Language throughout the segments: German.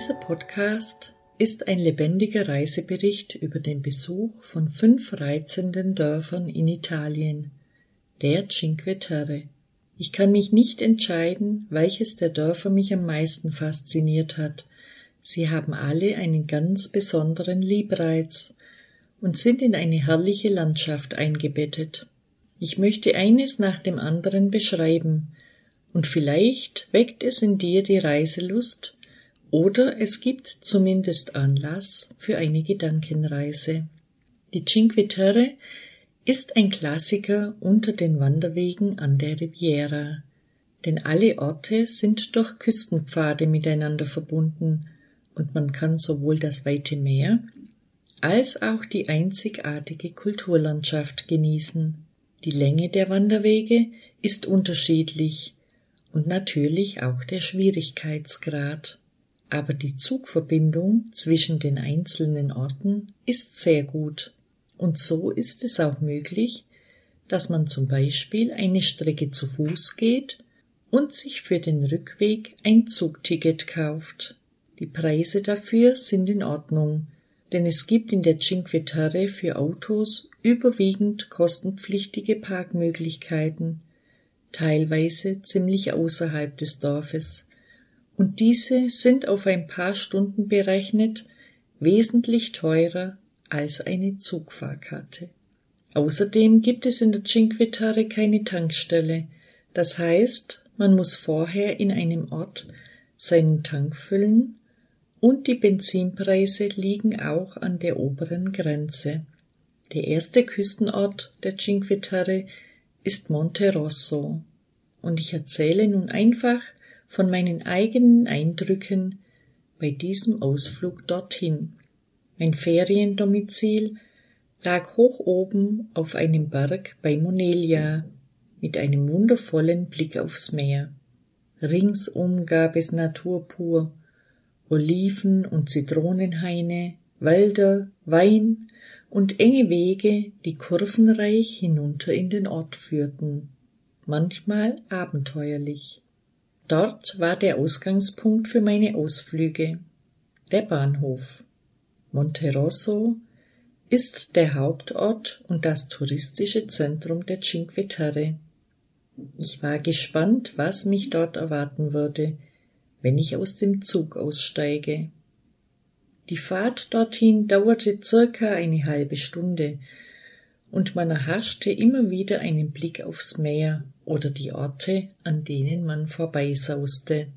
Dieser Podcast ist ein lebendiger Reisebericht über den Besuch von fünf reizenden Dörfern in Italien, der Cinque Terre. Ich kann mich nicht entscheiden, welches der Dörfer mich am meisten fasziniert hat. Sie haben alle einen ganz besonderen Liebreiz und sind in eine herrliche Landschaft eingebettet. Ich möchte eines nach dem anderen beschreiben, und vielleicht weckt es in dir die Reiselust, oder es gibt zumindest Anlass für eine Gedankenreise. Die Cinque Terre ist ein Klassiker unter den Wanderwegen an der Riviera, denn alle Orte sind durch Küstenpfade miteinander verbunden und man kann sowohl das weite Meer als auch die einzigartige Kulturlandschaft genießen. Die Länge der Wanderwege ist unterschiedlich und natürlich auch der Schwierigkeitsgrad. Aber die Zugverbindung zwischen den einzelnen Orten ist sehr gut. Und so ist es auch möglich, dass man zum Beispiel eine Strecke zu Fuß geht und sich für den Rückweg ein Zugticket kauft. Die Preise dafür sind in Ordnung, denn es gibt in der Cinque Terre für Autos überwiegend kostenpflichtige Parkmöglichkeiten, teilweise ziemlich außerhalb des Dorfes, und diese sind auf ein paar Stunden berechnet wesentlich teurer als eine Zugfahrkarte. Außerdem gibt es in der Cinque Terre keine Tankstelle, das heißt, man muss vorher in einem Ort seinen Tank füllen und die Benzinpreise liegen auch an der oberen Grenze. Der erste Küstenort der Cinque Terre ist Monte Rosso und ich erzähle nun einfach von meinen eigenen Eindrücken bei diesem Ausflug dorthin. Mein Feriendomizil lag hoch oben auf einem Berg bei Monelia mit einem wundervollen Blick aufs Meer. Ringsum gab es Natur pur, Oliven und Zitronenhaine, Wälder, Wein und enge Wege, die kurvenreich hinunter in den Ort führten, manchmal abenteuerlich. Dort war der Ausgangspunkt für meine Ausflüge, der Bahnhof. Monterosso ist der Hauptort und das touristische Zentrum der Cinque Terre. Ich war gespannt, was mich dort erwarten würde, wenn ich aus dem Zug aussteige. Die Fahrt dorthin dauerte circa eine halbe Stunde, und man erhaschte immer wieder einen Blick aufs Meer oder die Orte, an denen man vorbeisauste.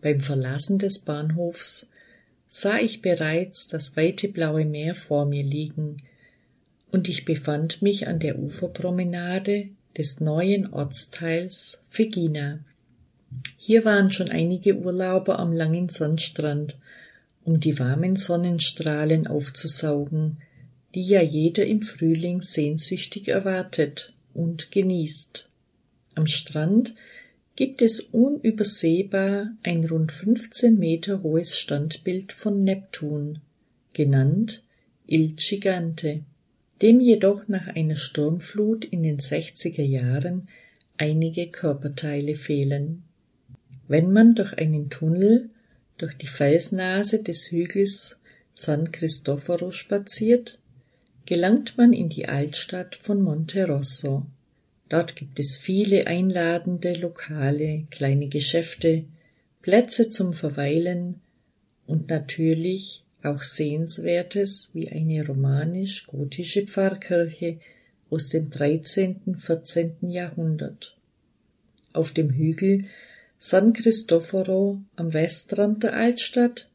Beim Verlassen des Bahnhofs sah ich bereits das weite blaue Meer vor mir liegen, und ich befand mich an der Uferpromenade des neuen Ortsteils Fegina. Hier waren schon einige Urlauber am langen Sandstrand, um die warmen Sonnenstrahlen aufzusaugen, die ja jeder im Frühling sehnsüchtig erwartet und genießt. Am Strand gibt es unübersehbar ein rund 15 Meter hohes Standbild von Neptun, genannt Il Gigante, dem jedoch nach einer Sturmflut in den 60er Jahren einige Körperteile fehlen. Wenn man durch einen Tunnel durch die Felsnase des Hügels San Cristoforo spaziert, gelangt man in die Altstadt von Monte Rosso. Dort gibt es viele einladende Lokale, kleine Geschäfte, Plätze zum Verweilen und natürlich auch Sehenswertes wie eine romanisch-gotische Pfarrkirche aus dem 13. 14. Jahrhundert. Auf dem Hügel San Cristoforo am Westrand der Altstadt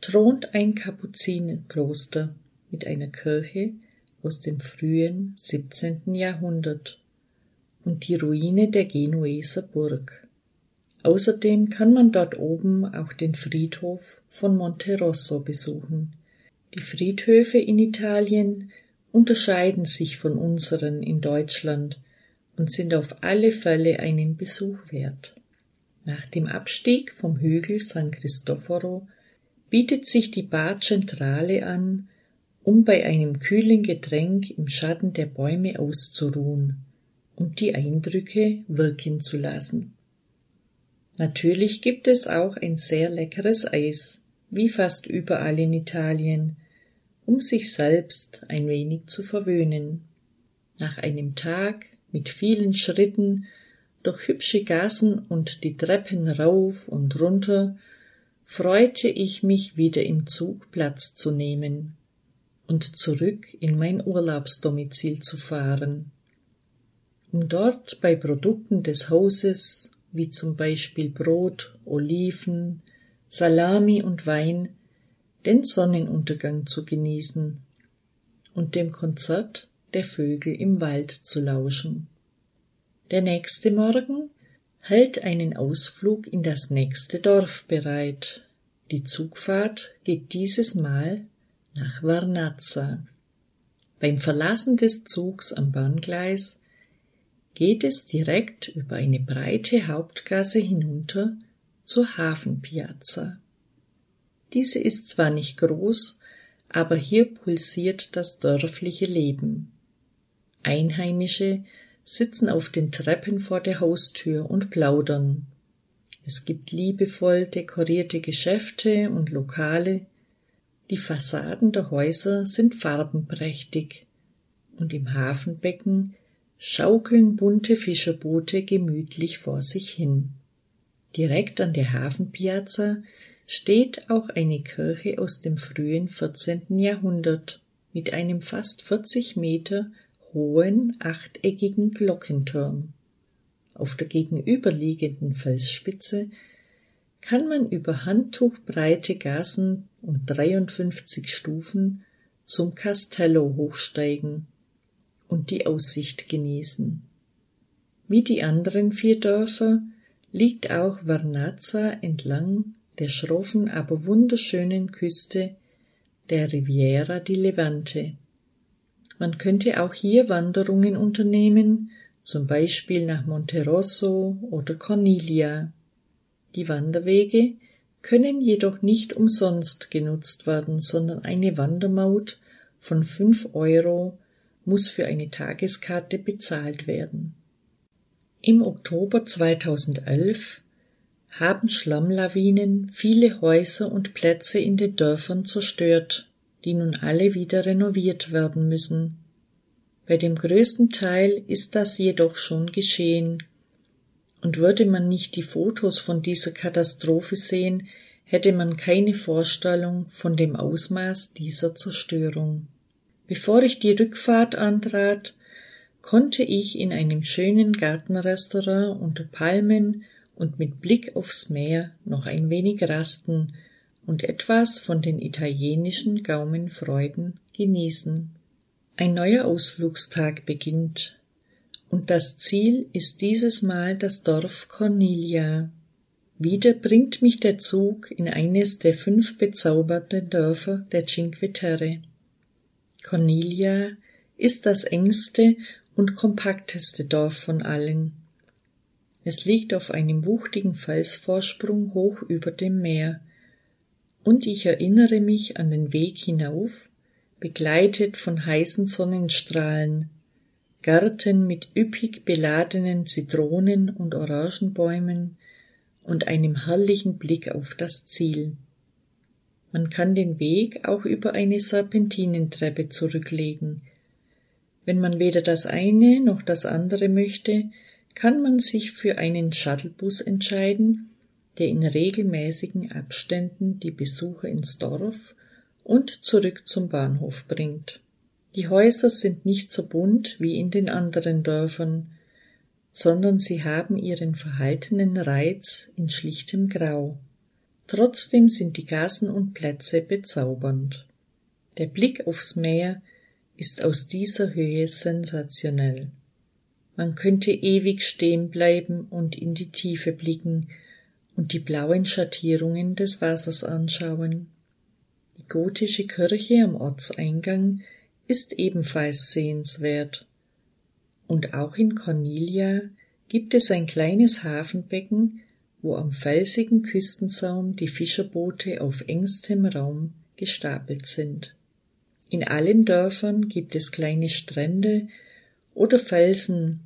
thront ein Kapuzinenkloster mit einer Kirche aus dem frühen 17. Jahrhundert und die Ruine der Genueser Burg. Außerdem kann man dort oben auch den Friedhof von Monte Rosso besuchen. Die Friedhöfe in Italien unterscheiden sich von unseren in Deutschland und sind auf alle Fälle einen Besuch wert. Nach dem Abstieg vom Hügel San Cristoforo bietet sich die Bar Centrale an, um bei einem kühlen Getränk im Schatten der Bäume auszuruhen und die Eindrücke wirken zu lassen. Natürlich gibt es auch ein sehr leckeres Eis, wie fast überall in Italien, um sich selbst ein wenig zu verwöhnen. Nach einem Tag mit vielen Schritten durch hübsche Gassen und die Treppen rauf und runter freute ich mich wieder im Zug Platz zu nehmen und zurück in mein Urlaubsdomizil zu fahren, um dort bei Produkten des Hauses wie zum Beispiel Brot, Oliven, Salami und Wein den Sonnenuntergang zu genießen und dem Konzert der Vögel im Wald zu lauschen. Der nächste Morgen hält einen Ausflug in das nächste Dorf bereit. Die Zugfahrt geht dieses Mal nach Varnazza. Beim Verlassen des Zugs am Bahngleis geht es direkt über eine breite Hauptgasse hinunter zur Hafenpiazza. Diese ist zwar nicht groß, aber hier pulsiert das dörfliche Leben. Einheimische sitzen auf den Treppen vor der Haustür und plaudern. Es gibt liebevoll dekorierte Geschäfte und Lokale. Die Fassaden der Häuser sind farbenprächtig und im Hafenbecken schaukeln bunte Fischerboote gemütlich vor sich hin. Direkt an der Hafenpiazza steht auch eine Kirche aus dem frühen 14. Jahrhundert mit einem fast 40 Meter hohen achteckigen Glockenturm. Auf der gegenüberliegenden Felsspitze kann man über handtuchbreite Gassen und 53 Stufen zum Castello hochsteigen und die Aussicht genießen. Wie die anderen vier Dörfer liegt auch Vernazza entlang der schroffen, aber wunderschönen Küste der Riviera di Levante. Man könnte auch hier Wanderungen unternehmen, zum Beispiel nach Monterosso oder Cornelia. Die Wanderwege können jedoch nicht umsonst genutzt werden, sondern eine Wandermaut von fünf Euro muss für eine Tageskarte bezahlt werden. Im Oktober 2011 haben Schlammlawinen viele Häuser und Plätze in den Dörfern zerstört, die nun alle wieder renoviert werden müssen. Bei dem größten Teil ist das jedoch schon geschehen, und würde man nicht die Fotos von dieser Katastrophe sehen, hätte man keine Vorstellung von dem Ausmaß dieser Zerstörung. Bevor ich die Rückfahrt antrat, konnte ich in einem schönen Gartenrestaurant unter Palmen und mit Blick aufs Meer noch ein wenig rasten und etwas von den italienischen Gaumenfreuden genießen. Ein neuer Ausflugstag beginnt, und das Ziel ist dieses Mal das Dorf Cornelia. Wieder bringt mich der Zug in eines der fünf bezauberten Dörfer der Cinque Terre. Cornelia ist das engste und kompakteste Dorf von allen. Es liegt auf einem wuchtigen Felsvorsprung hoch über dem Meer, und ich erinnere mich an den Weg hinauf, begleitet von heißen Sonnenstrahlen, Gärten mit üppig beladenen Zitronen und Orangenbäumen und einem herrlichen Blick auf das Ziel. Man kann den Weg auch über eine Serpentinentreppe zurücklegen. Wenn man weder das eine noch das andere möchte, kann man sich für einen Shuttlebus entscheiden, der in regelmäßigen Abständen die Besucher ins Dorf und zurück zum Bahnhof bringt. Die Häuser sind nicht so bunt wie in den anderen Dörfern, sondern sie haben ihren verhaltenen Reiz in schlichtem Grau. Trotzdem sind die Gassen und Plätze bezaubernd. Der Blick aufs Meer ist aus dieser Höhe sensationell. Man könnte ewig stehen bleiben und in die Tiefe blicken und die blauen Schattierungen des Wassers anschauen. Die gotische Kirche am Ortseingang ist ebenfalls sehenswert. Und auch in Cornelia gibt es ein kleines Hafenbecken, wo am felsigen Küstensaum die Fischerboote auf engstem Raum gestapelt sind. In allen Dörfern gibt es kleine Strände oder Felsen,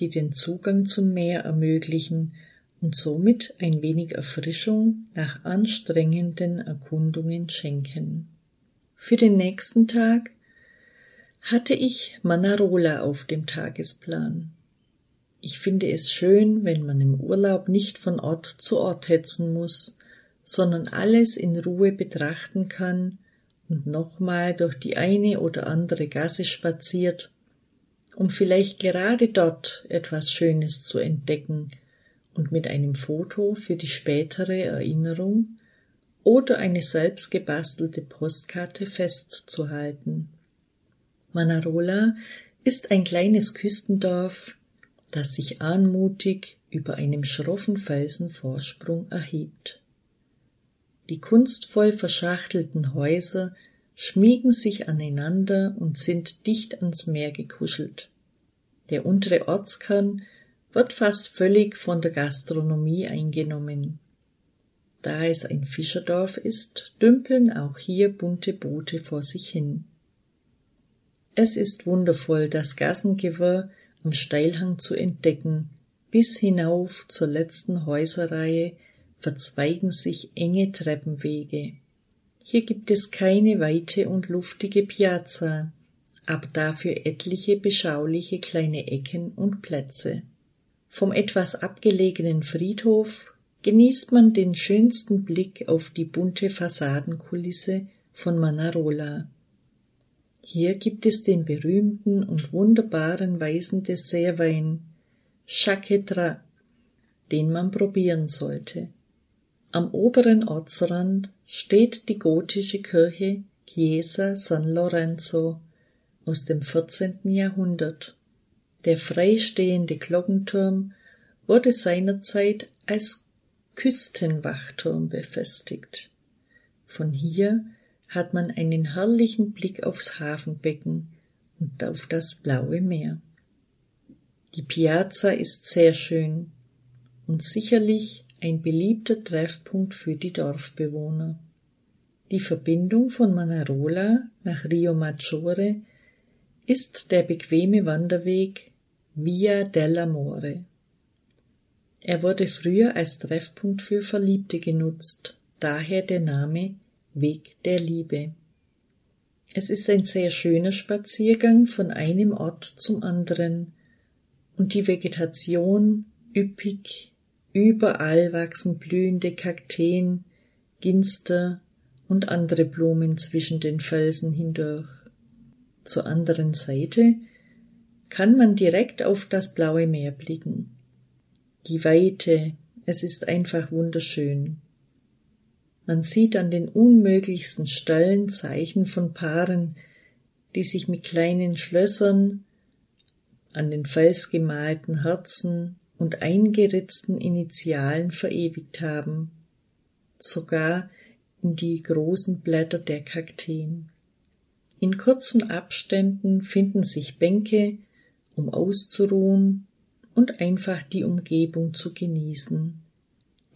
die den Zugang zum Meer ermöglichen und somit ein wenig Erfrischung nach anstrengenden Erkundungen schenken. Für den nächsten Tag hatte ich Manarola auf dem Tagesplan. Ich finde es schön, wenn man im Urlaub nicht von Ort zu Ort hetzen muss, sondern alles in Ruhe betrachten kann und nochmal durch die eine oder andere Gasse spaziert, um vielleicht gerade dort etwas Schönes zu entdecken und mit einem Foto für die spätere Erinnerung oder eine selbst gebastelte Postkarte festzuhalten. Manarola ist ein kleines Küstendorf das sich anmutig über einem schroffen Felsenvorsprung erhebt. Die kunstvoll verschachtelten Häuser schmiegen sich aneinander und sind dicht ans Meer gekuschelt. Der untere Ortskern wird fast völlig von der Gastronomie eingenommen. Da es ein Fischerdorf ist, dümpeln auch hier bunte Boote vor sich hin. Es ist wundervoll, das Gassengewirr am Steilhang zu entdecken, bis hinauf zur letzten Häuserreihe verzweigen sich enge Treppenwege. Hier gibt es keine weite und luftige Piazza, aber dafür etliche beschauliche kleine Ecken und Plätze. Vom etwas abgelegenen Friedhof genießt man den schönsten Blick auf die bunte Fassadenkulisse von Manarola. Hier gibt es den berühmten und wunderbaren weißen Dessertwein Chaquetra, den man probieren sollte. Am oberen Ortsrand steht die gotische Kirche Chiesa San Lorenzo aus dem 14. Jahrhundert. Der freistehende Glockenturm wurde seinerzeit als Küstenwachturm befestigt. Von hier hat man einen herrlichen Blick aufs Hafenbecken und auf das blaue Meer. Die Piazza ist sehr schön und sicherlich ein beliebter Treffpunkt für die Dorfbewohner. Die Verbindung von Manarola nach Rio Maggiore ist der bequeme Wanderweg Via dell'Amore. Er wurde früher als Treffpunkt für Verliebte genutzt, daher der Name Weg der Liebe. Es ist ein sehr schöner Spaziergang von einem Ort zum anderen, und die Vegetation üppig, überall wachsen blühende Kakteen, Ginster und andere Blumen zwischen den Felsen hindurch. Zur anderen Seite kann man direkt auf das blaue Meer blicken. Die Weite, es ist einfach wunderschön. Man sieht an den unmöglichsten Stellen Zeichen von Paaren, die sich mit kleinen Schlössern, an den Fels gemalten Herzen und eingeritzten Initialen verewigt haben, sogar in die großen Blätter der Kakteen. In kurzen Abständen finden sich Bänke, um auszuruhen und einfach die Umgebung zu genießen.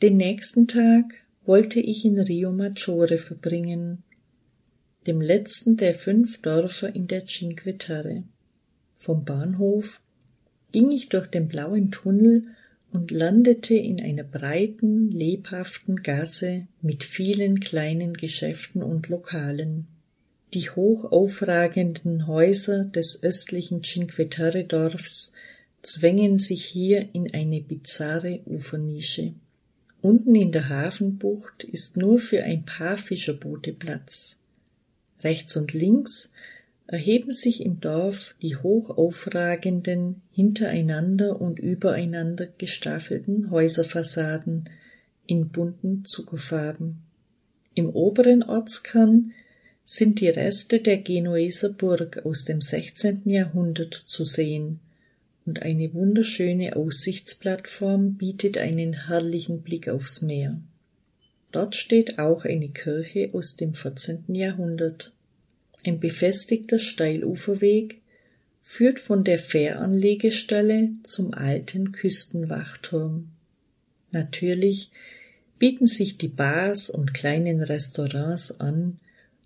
Den nächsten Tag wollte ich in Rio Maggiore verbringen, dem letzten der fünf Dörfer in der Cinque Terre. Vom Bahnhof ging ich durch den blauen Tunnel und landete in einer breiten, lebhaften Gasse mit vielen kleinen Geschäften und Lokalen. Die hoch aufragenden Häuser des östlichen Cinque Terre Dorfs zwängen sich hier in eine bizarre Ufernische. Unten in der Hafenbucht ist nur für ein paar Fischerboote Platz. Rechts und links erheben sich im Dorf die hoch aufragenden, hintereinander und übereinander gestaffelten Häuserfassaden in bunten Zuckerfarben. Im oberen Ortskern sind die Reste der Genueser Burg aus dem 16. Jahrhundert zu sehen und eine wunderschöne Aussichtsplattform bietet einen herrlichen Blick aufs Meer. Dort steht auch eine Kirche aus dem 14. Jahrhundert. Ein befestigter Steiluferweg führt von der Fähranlegestelle zum alten Küstenwachturm. Natürlich bieten sich die Bars und kleinen Restaurants an,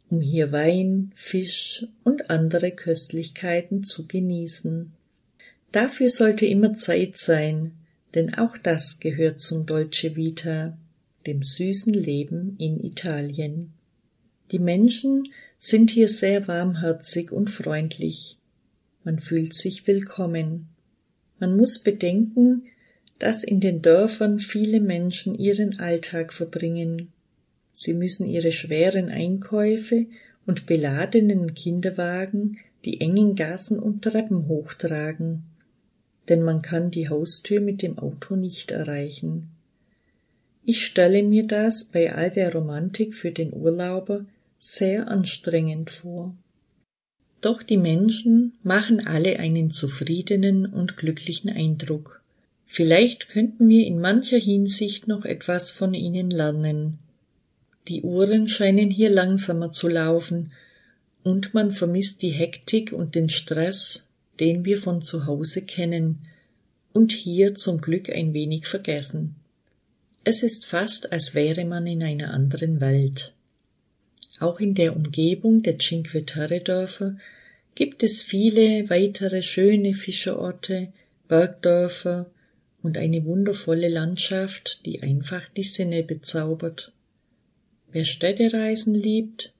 um hier Wein, Fisch und andere Köstlichkeiten zu genießen. Dafür sollte immer Zeit sein, denn auch das gehört zum Dolce Vita, dem süßen Leben in Italien. Die Menschen sind hier sehr warmherzig und freundlich. Man fühlt sich willkommen. Man muss bedenken, dass in den Dörfern viele Menschen ihren Alltag verbringen. Sie müssen ihre schweren Einkäufe und beladenen Kinderwagen die engen Gassen und Treppen hochtragen, denn man kann die Haustür mit dem Auto nicht erreichen. Ich stelle mir das bei all der Romantik für den Urlauber sehr anstrengend vor. Doch die Menschen machen alle einen zufriedenen und glücklichen Eindruck. Vielleicht könnten wir in mancher Hinsicht noch etwas von ihnen lernen. Die Uhren scheinen hier langsamer zu laufen, und man vermisst die Hektik und den Stress, den wir von zu Hause kennen und hier zum Glück ein wenig vergessen. Es ist fast, als wäre man in einer anderen Welt. Auch in der Umgebung der Cinque Terre Dörfer gibt es viele weitere schöne Fischerorte, Bergdörfer und eine wundervolle Landschaft, die einfach die Sinne bezaubert. Wer Städtereisen liebt,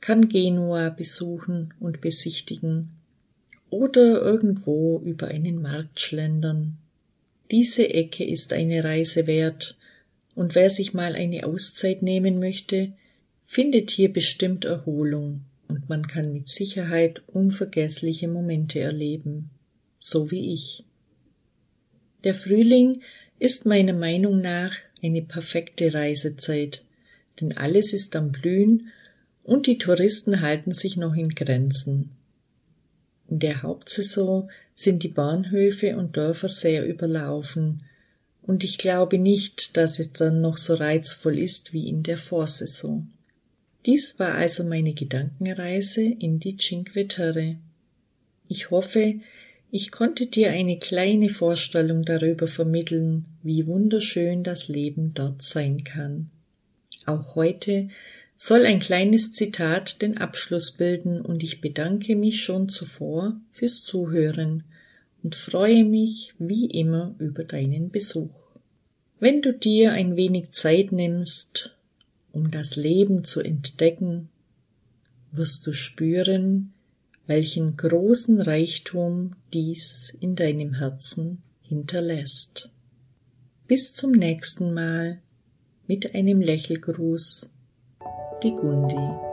kann Genua besuchen und besichtigen oder irgendwo über einen Markt schlendern. Diese Ecke ist eine Reise wert, und wer sich mal eine Auszeit nehmen möchte, findet hier bestimmt Erholung, und man kann mit Sicherheit unvergessliche Momente erleben, so wie ich. Der Frühling ist meiner Meinung nach eine perfekte Reisezeit, denn alles ist am Blühen und die Touristen halten sich noch in Grenzen. In der Hauptsaison sind die Bahnhöfe und Dörfer sehr überlaufen, und ich glaube nicht, dass es dann noch so reizvoll ist wie in der Vorsaison. Dies war also meine Gedankenreise in die Cinque Terre. Ich hoffe, ich konnte dir eine kleine Vorstellung darüber vermitteln, wie wunderschön das Leben dort sein kann. Auch heute soll ein kleines Zitat den Abschluss bilden und ich bedanke mich schon zuvor fürs Zuhören und freue mich wie immer über deinen Besuch. Wenn du dir ein wenig Zeit nimmst, um das Leben zu entdecken, wirst du spüren, welchen großen Reichtum dies in deinem Herzen hinterlässt. Bis zum nächsten Mal mit einem Lächelgruß die Gundi.